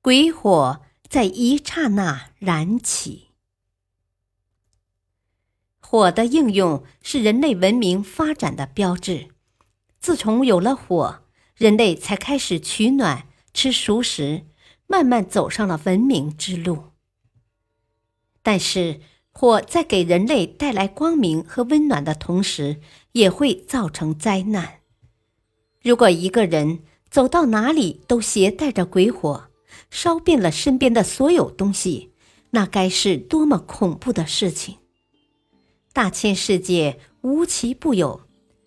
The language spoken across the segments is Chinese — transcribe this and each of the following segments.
鬼火在一刹那燃起。火的应用是人类文明发展的标志。自从有了火，人类才开始取暖、吃熟食，慢慢走上了文明之路。但是，火在给人类带来光明和温暖的同时，也会造成灾难。如果一个人走到哪里都携带着鬼火，烧遍了身边的所有东西，那该是多么恐怖的事情！大千世界无奇不有，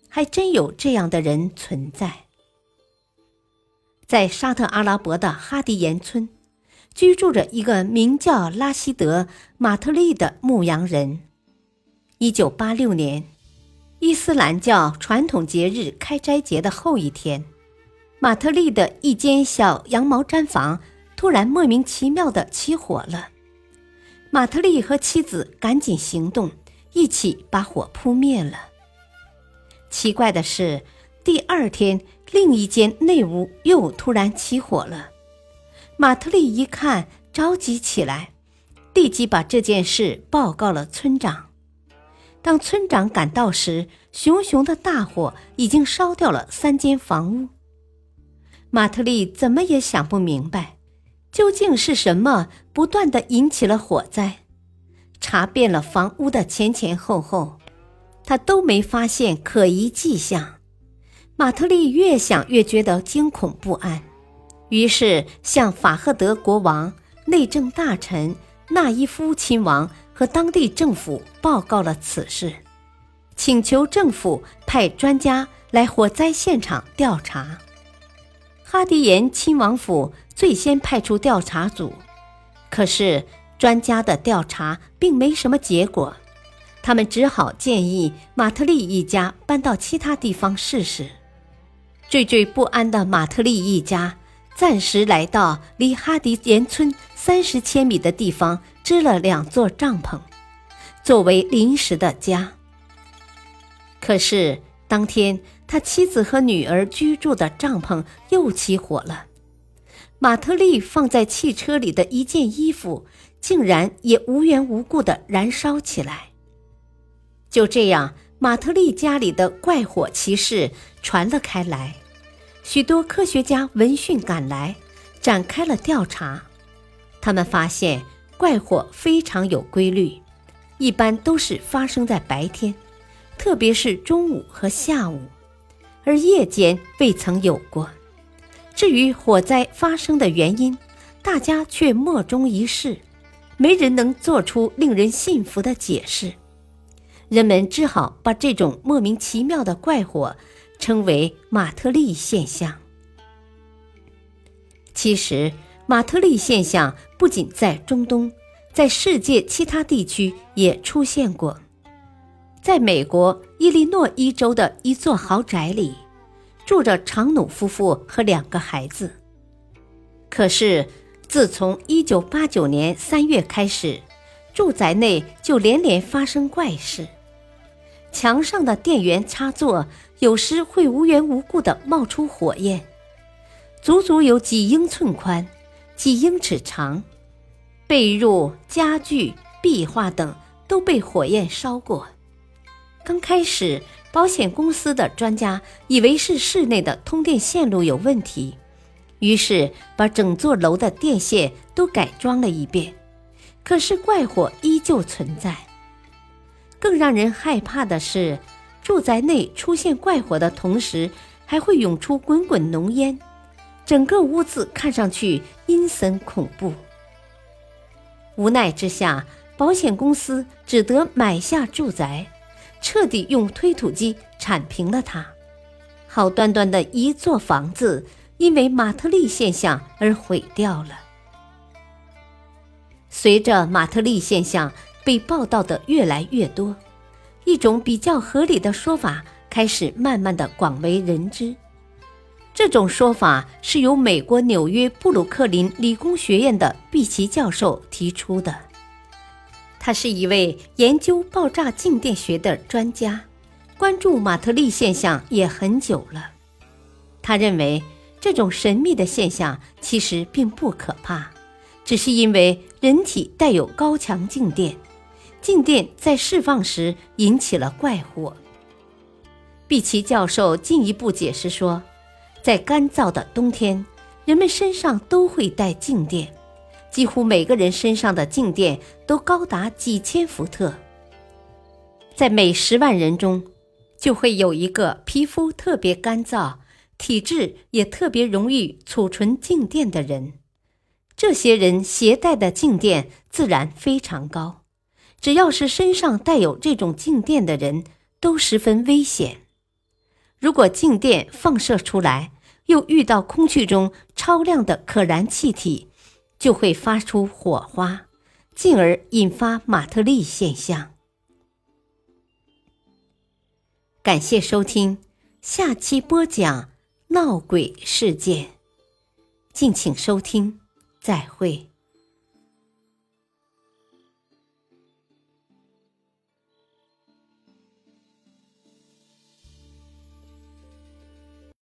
还真有这样的人存在。在沙特阿拉伯的哈迪延村，居住着一个名叫拉希德·马特利的牧羊人。一九八六年，伊斯兰教传统节日开斋节的后一天，马特利的一间小羊毛毡房。突然莫名其妙的起火了，马特利和妻子赶紧行动，一起把火扑灭了。奇怪的是，第二天另一间内屋又突然起火了。马特利一看，着急起来，立即把这件事报告了村长。当村长赶到时，熊熊的大火已经烧掉了三间房屋。马特利怎么也想不明白。究竟是什么不断的引起了火灾？查遍了房屋的前前后后，他都没发现可疑迹象。马特利越想越觉得惊恐不安，于是向法赫德国王、内政大臣纳伊夫亲王和当地政府报告了此事，请求政府派专家来火灾现场调查。哈迪延亲王府。最先派出调查组，可是专家的调查并没什么结果，他们只好建议马特利一家搬到其他地方试试。惴惴不安的马特利一家暂时来到离哈迪延村三十千米的地方，支了两座帐篷，作为临时的家。可是当天，他妻子和女儿居住的帐篷又起火了。马特利放在汽车里的一件衣服，竟然也无缘无故的燃烧起来。就这样，马特利家里的怪火奇事传了开来，许多科学家闻讯赶来，展开了调查。他们发现怪火非常有规律，一般都是发生在白天，特别是中午和下午，而夜间未曾有过。至于火灾发生的原因，大家却莫衷一是，没人能做出令人信服的解释。人们只好把这种莫名其妙的怪火称为“马特利现象”。其实，马特利现象不仅在中东，在世界其他地区也出现过。在美国伊利诺伊州的一座豪宅里。住着长努夫妇和两个孩子。可是，自从1989年3月开始，住宅内就连连发生怪事：墙上的电源插座有时会无缘无故地冒出火焰，足足有几英寸宽、几英尺长；被褥、家具、壁画等都被火焰烧过。刚开始。保险公司的专家以为是室内的通电线路有问题，于是把整座楼的电线都改装了一遍。可是怪火依旧存在。更让人害怕的是，住宅内出现怪火的同时，还会涌出滚滚浓烟，整个屋子看上去阴森恐怖。无奈之下，保险公司只得买下住宅。彻底用推土机铲平了它，好端端的一座房子，因为马特利现象而毁掉了。随着马特利现象被报道的越来越多，一种比较合理的说法开始慢慢的广为人知。这种说法是由美国纽约布鲁克林理工学院的毕奇教授提出的。他是一位研究爆炸静电学的专家，关注马特利现象也很久了。他认为这种神秘的现象其实并不可怕，只是因为人体带有高强静电，静电在释放时引起了怪火。毕奇教授进一步解释说。在干燥的冬天，人们身上都会带静电，几乎每个人身上的静电都高达几千伏特。在每十万人中，就会有一个皮肤特别干燥、体质也特别容易储存静电的人。这些人携带的静电自然非常高，只要是身上带有这种静电的人，都十分危险。如果静电放射出来，又遇到空气中超量的可燃气体，就会发出火花，进而引发马特利现象。感谢收听，下期播讲闹鬼事件，敬请收听，再会。